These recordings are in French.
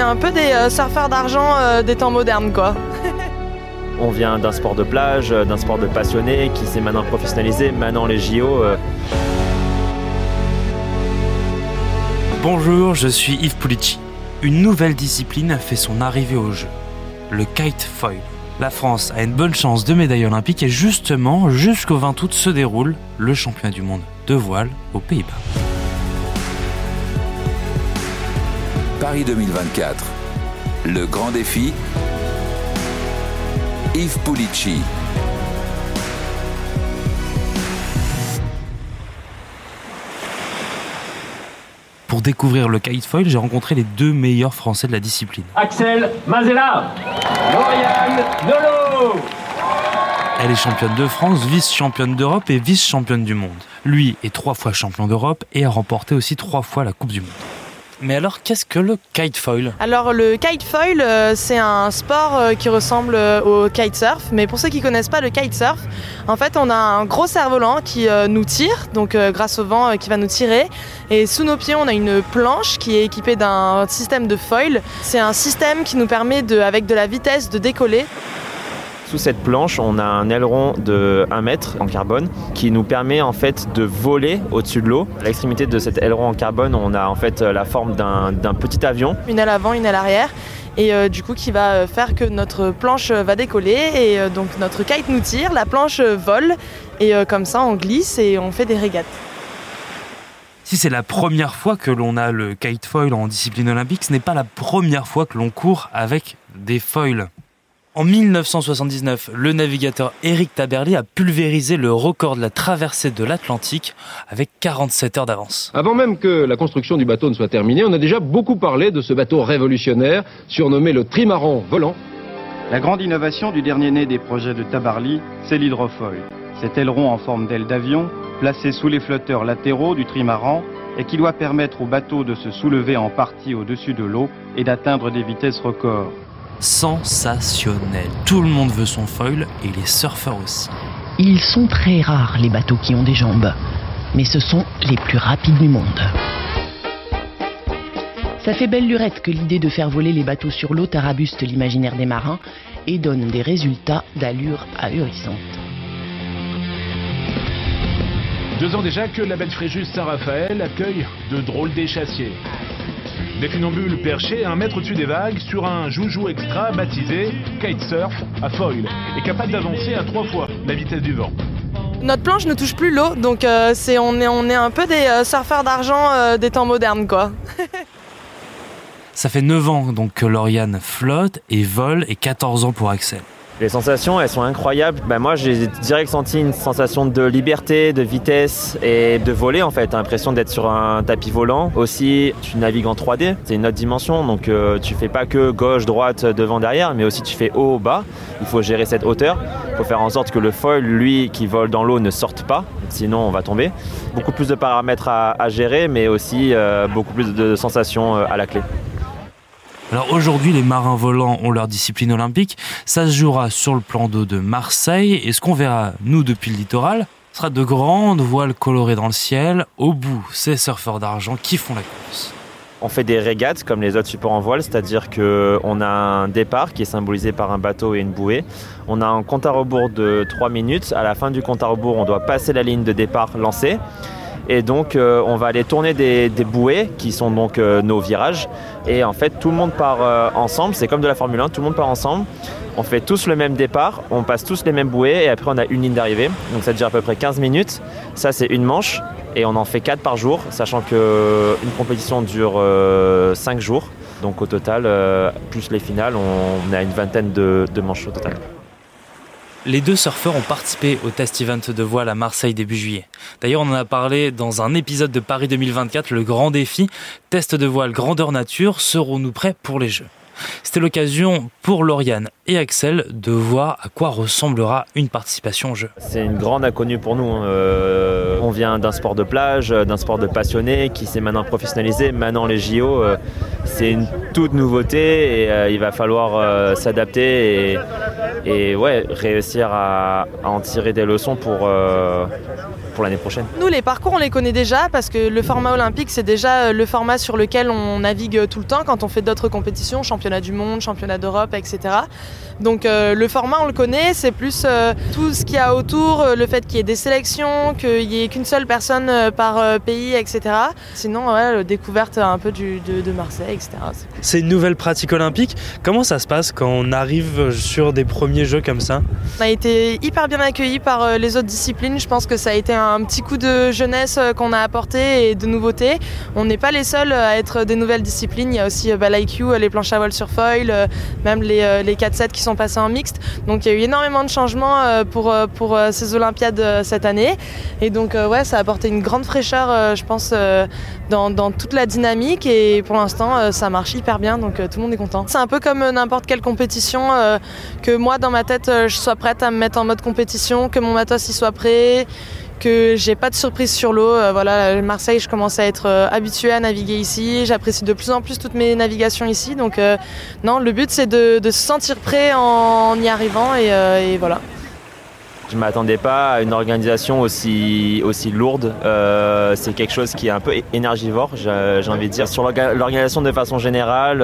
est un peu des euh, surfeurs d'argent euh, des temps modernes, quoi. On vient d'un sport de plage, euh, d'un sport de passionné qui s'est maintenant professionnalisé. Maintenant, les JO. euh, Bonjour, je suis Yves Pulici. Une nouvelle discipline a fait son arrivée au jeu, le kite foil. La France a une bonne chance de médaille olympique et justement, jusqu'au 20 août se déroule le championnat du monde de voile aux Pays-Bas. Paris 2024. Le grand défi. Yves Pulici. Pour découvrir le kite foil, j'ai rencontré les deux meilleurs Français de la discipline. Axel Mazella, Lauriane Nolo. Elle est championne de France, vice-championne d'Europe et vice-championne du monde. Lui est trois fois champion d'Europe et a remporté aussi trois fois la Coupe du Monde. Mais alors, qu'est-ce que le kite foil Alors le kite foil, euh, c'est un sport euh, qui ressemble euh, au kitesurf, mais pour ceux qui connaissent pas le kitesurf, en fait on a un gros cerf-volant qui euh, nous tire, donc grâce au vent qui va nous tirer, et sous nos pieds on a une planche qui est équipée d'un système de foil. C'est un système qui nous permet de, avec de la vitesse de décoller. Sous cette planche, on a un aileron de 1 mètre en carbone qui nous permet en fait de voler au-dessus de l'eau. À l'extrémité de cet aileron en carbone, on a en fait la forme d'un petit avion. une aile avant, une aile arrière, et euh, du coup qui va euh, faire que notre planche euh, va décoller et euh, donc notre kite nous tire, la planche euh, vole et euh, comme ça on glisse et on fait des régates. Si c'est la première fois que l'on a le kite foil en discipline olympique, ce n'est pas la première fois que l'on court avec des foils. En 1979, le navigateur Eric Taberly a pulvérisé le record de la traversée de l'Atlantique avec 47 heures d'avance. Avant même que la construction du bateau ne soit terminée, on a déjà beaucoup parlé de ce bateau révolutionnaire, surnommé le trimaran volant. La grande innovation du dernier né des projets de Tabarly, c'est l'hydrofoil. Cet aileron en forme d'aile d'avion, placé sous les flotteurs latéraux du trimaran, et qui doit permettre au bateau de se soulever en partie au-dessus de l'eau et d'atteindre des vitesses records. Sensationnel. Tout le monde veut son foil et les surfeurs aussi. Ils sont très rares, les bateaux qui ont des jambes, mais ce sont les plus rapides du monde. Ça fait belle lurette que l'idée de faire voler les bateaux sur l'eau tarabuste l'imaginaire des marins et donne des résultats d'allure ahurissante. Deux ans déjà que la belle Fréjus Saint-Raphaël accueille de drôles d'échassiers. Des funambules perchés un mètre au-dessus des vagues sur un joujou extra baptisé kitesurf à foil et capable d'avancer à trois fois la vitesse du vent. Notre planche ne touche plus l'eau donc euh, c'est, on, est, on est un peu des euh, surfeurs d'argent euh, des temps modernes quoi. Ça fait 9 ans donc que Lauriane flotte et vole et 14 ans pour Axel. Les sensations, elles sont incroyables. Ben, moi, j'ai direct senti une sensation de liberté, de vitesse et de voler en fait. L'impression d'être sur un tapis volant. Aussi, tu navigues en 3D, c'est une autre dimension. Donc, euh, tu fais pas que gauche, droite, devant, derrière, mais aussi tu fais haut, bas. Il faut gérer cette hauteur. Il faut faire en sorte que le foil, lui, qui vole dans l'eau, ne sorte pas. Sinon, on va tomber. Beaucoup plus de paramètres à, à gérer, mais aussi euh, beaucoup plus de sensations euh, à la clé. Alors aujourd'hui, les marins volants ont leur discipline olympique. Ça se jouera sur le plan d'eau de Marseille. Et ce qu'on verra, nous, depuis le littoral, sera de grandes voiles colorées dans le ciel. Au bout, ces surfeurs d'argent qui font la course. On fait des régates comme les autres supports en voile, c'est-à-dire qu'on a un départ qui est symbolisé par un bateau et une bouée. On a un compte à rebours de 3 minutes. À la fin du compte à rebours, on doit passer la ligne de départ lancée. Et donc, euh, on va aller tourner des, bouées qui sont donc euh, nos virages. Et en fait, tout le monde part euh, ensemble. C'est comme de la Formule 1, tout le monde part ensemble. On fait tous le même départ, on passe tous les mêmes bouées et après on a une ligne d'arrivée. Donc ça dure à peu près 15 minutes. Ça, c'est une manche et on en fait 4 par jour, sachant qu'une compétition dure 5 jours. Donc au total, plus les finales, on a une vingtaine de manches au total. Les deux surfeurs ont participé au test event de voile à Marseille début juillet. D'ailleurs, on en a parlé dans un épisode de Paris 2024, le grand défi, test de voile grandeur nature, serons-nous prêts pour les Jeux? C'était l'occasion pour Lauriane et Axel de voir à quoi ressemblera une participation aux Jeux. C'est une grande inconnue pour nous. hein. Euh, on vient d'un sport de plage, d'un sport de passionné qui s'est maintenant professionnalisé. Maintenant, les JO, euh, c'est une toute nouveauté et euh, il va falloir euh, s'adapter et, ouais, réussir à, en tirer des leçons pour, euh, pour l'année prochaine. Nous, les parcours, on les connaît déjà parce que le format olympique, c'est déjà le format sur lequel on navigue tout le temps quand on fait d'autres compétitions, championnat du monde, championnat d'Europe, etc. Donc le format, on le connaît, c'est plus tout ce qu'il y a autour, le fait qu'il y ait des sélections, qu'il n'y ait qu'une seule personne par pays, etc. Sinon, ouais, découverte un peu de, de, Marseille, etc. C'est une nouvelle pratique olympique. Comment ça se passe quand on arrive sur des premiers jeux comme ça On a été hyper bien accueillis par les autres disciplines. Je pense que ça a été un petit coup de jeunesse qu'on a apporté et de nouveautés. On n'est pas les seuls à être des nouvelles disciplines. Il y a aussi bah, l'IQ, les planches à voile sur foil, même les, les 4-7 qui sont passés en mixte. Donc il y a eu énormément de changements pour, pour ces Olympiades cette année. Et donc ouais, ça a apporté une grande fraîcheur, je pense, dans, toute la dynamique. Et pour l'instant, ça marche hyper bien. Donc tout le monde est content. C'est un peu comme n'importe quelle compétition, que moi dans ma tête, je sois prête à me mettre en mode compétition, que mon matos y soit prêt que j'ai pas de surprise sur l'eau. voilà, Marseille, je commence à être habituée à naviguer ici. J'apprécie de plus en plus toutes mes navigations ici. Donc euh, non, le but c'est de, se sentir prêt en y arrivant euh, et voilà. Je ne m'attendais pas à une organisation aussi, lourde. Euh, c'est quelque chose qui est un peu énergivore, j'ai envie de dire. Sur l'organisation de façon générale,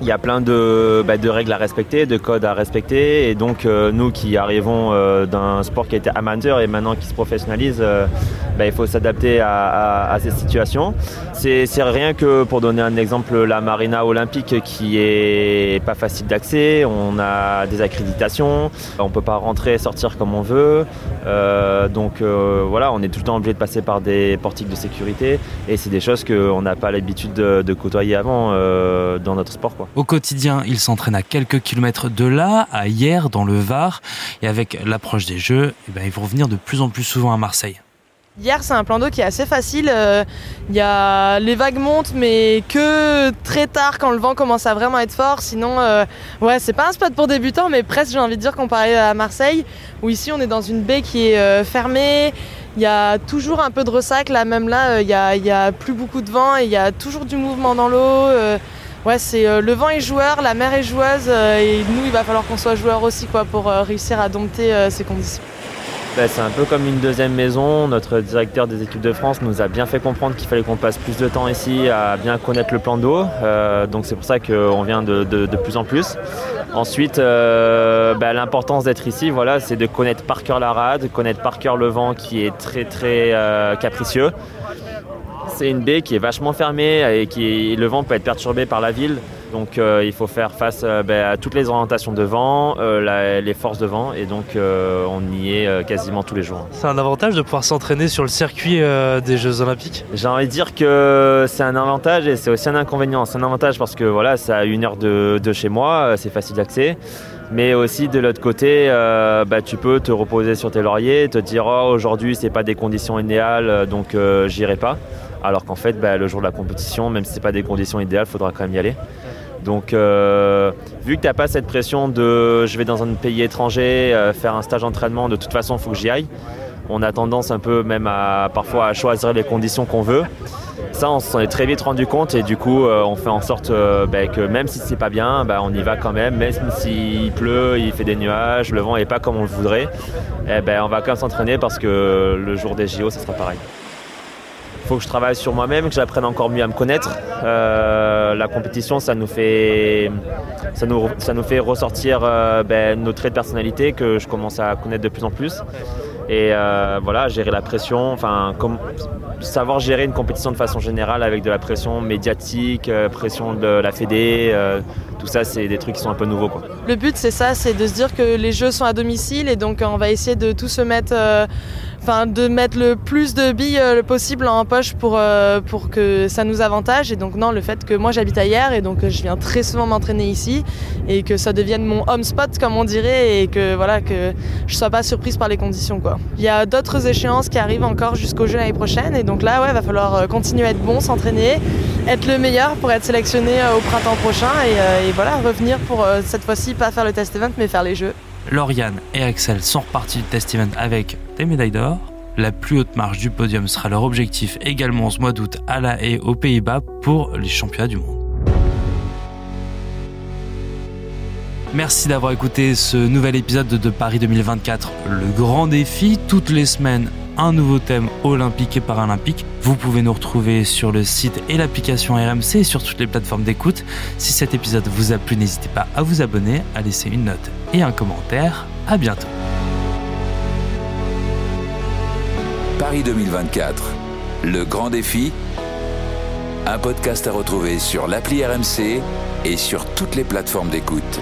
il y a plein de, bah, de, règles à respecter, de codes à respecter. Et donc, euh, nous qui arrivons euh, d'un sport qui était amateur et maintenant qui se professionnalise, euh, bah, il faut s'adapter à, ces situations. C'est rien que pour donner un exemple, la marina olympique qui est pas facile d'accès. On a des accréditations, on peut pas rentrer et sortir comme on veut. donc voilà, on est tout le temps obligé de passer par des portiques de sécurité. Et c'est des choses qu'on n'a pas l'habitude de, côtoyer avant dans notre sport. Au quotidien, il s'entraîne à quelques kilomètres de là, à Hier, dans le Var. Et avec l'approche des Jeux, eh ben, ils vont revenir de plus en plus souvent à Marseille. Hier, c'est un plan d'eau qui est assez facile. Il y a... Les vagues montent, mais que très tard quand le vent commence à vraiment être fort. Sinon, euh... ouais, c'est pas un spot pour débutants, mais presque, j'ai envie de dire, comparé à Marseille, où ici, on est dans une baie qui est euh, fermée. Il y a toujours un peu de ressac. Là, même là, il y a, y a plus beaucoup de vent et il y a toujours du mouvement dans l'eau. Ouais, c'est euh, le vent est joueur, la mer est joueuse, euh, et nous, il va falloir qu'on soit joueur aussi, quoi, pour euh, réussir à dompter ces conditions. Ben, c'est un peu comme une deuxième maison. Notre directeur des équipes de France nous a bien fait comprendre qu'il fallait qu'on passe plus de temps ici à bien connaître le plan d'eau. Euh, donc c'est pour ça qu'on vient de, plus en plus. Ensuite, euh, ben, l'importance d'être ici, voilà, c'est de connaître par cœur la rade, connaître par cœur le vent qui est très très euh, capricieux. C'est une baie qui est vachement fermée et qui le vent peut être perturbé par la ville. Donc euh, il faut faire face euh, ben, à toutes les orientations de vent, euh, la, les forces de vent et donc on y est quasiment tous les jours. C'est un avantage de pouvoir s'entraîner sur le circuit des Jeux Olympiques? J'ai envie de dire que c'est un avantage et c'est aussi un inconvénient. C'est un avantage parce que voilà, c'est à une heure de, de chez moi, c'est facile d'accès. Mais aussi de l'autre côté, bah, tu peux te reposer sur tes lauriers, te dire oh, aujourd'hui c'est pas des conditions idéales donc j'irai pas. Alors qu'en fait, bah, le jour de la compétition, même si c'est pas des conditions idéales, il faudra quand même y aller. Donc, euh, vu que tu n'as pas cette pression de je vais dans un pays étranger euh, faire un stage d'entraînement, de toute façon, il faut que j'y aille. On a tendance un peu même à parfois à choisir les conditions qu'on veut. Ça, on s'en est très vite rendu compte et du coup, euh, on fait en sorte bah, que même si c'est pas bien, bah, on y va quand même. Même s'il pleut, il fait des nuages, le vent est pas comme on le voudrait, eh ben, on va quand même s'entraîner parce que le jour des JO, ça sera pareil faut que je travaille sur moi-même, que j'apprenne encore mieux à me connaître. La compétition, ça nous fait, ça nous, ça nous fait ressortir euh, ben, nos traits de personnalité que je commence à connaître de plus en plus. Et euh, voilà, gérer la pression, enfin, comme, savoir gérer une compétition de façon générale avec de la pression médiatique, euh, pression de la Fédé, euh, tout ça, c'est des trucs qui sont un peu nouveaux. Quoi. Le but, c'est ça, c'est de se dire que les jeux sont à domicile et donc on va essayer de tout se mettre enfin de mettre le plus de billes euh, possible en poche pour, euh, pour que ça nous avantage. Et donc non, le fait que moi j'habite ailleurs et donc je viens très souvent m'entraîner ici et que ça devienne mon home spot comme on dirait et que voilà que je sois pas surprise par les conditions quoi. Il y a d'autres échéances qui arrivent encore jusqu'au jeu l'année prochaine et donc là ouais va falloir continuer à être bon, s'entraîner, être le meilleur pour être sélectionné au printemps prochain et, et voilà revenir pour cette fois-ci pas faire le test event mais faire les jeux. Lauriane et Axel sont repartis du test event avec des médailles d'or. La plus haute marche du podium sera leur objectif également ce mois d'août à La Haye aux Pays-Bas pour les championnats du monde. Merci d'avoir écouté ce nouvel épisode de Paris 2024, le grand défi. Toutes les semaines, un nouveau thème olympique et paralympique. Vous pouvez nous retrouver sur le site et l'application RMC et sur toutes les plateformes d'écoute. Si cet épisode vous a plu, n'hésitez pas à vous abonner, à laisser une note et un commentaire. À bientôt. Paris 2024, le grand défi. Un podcast à retrouver sur l'appli RMC et sur toutes les plateformes d'écoute.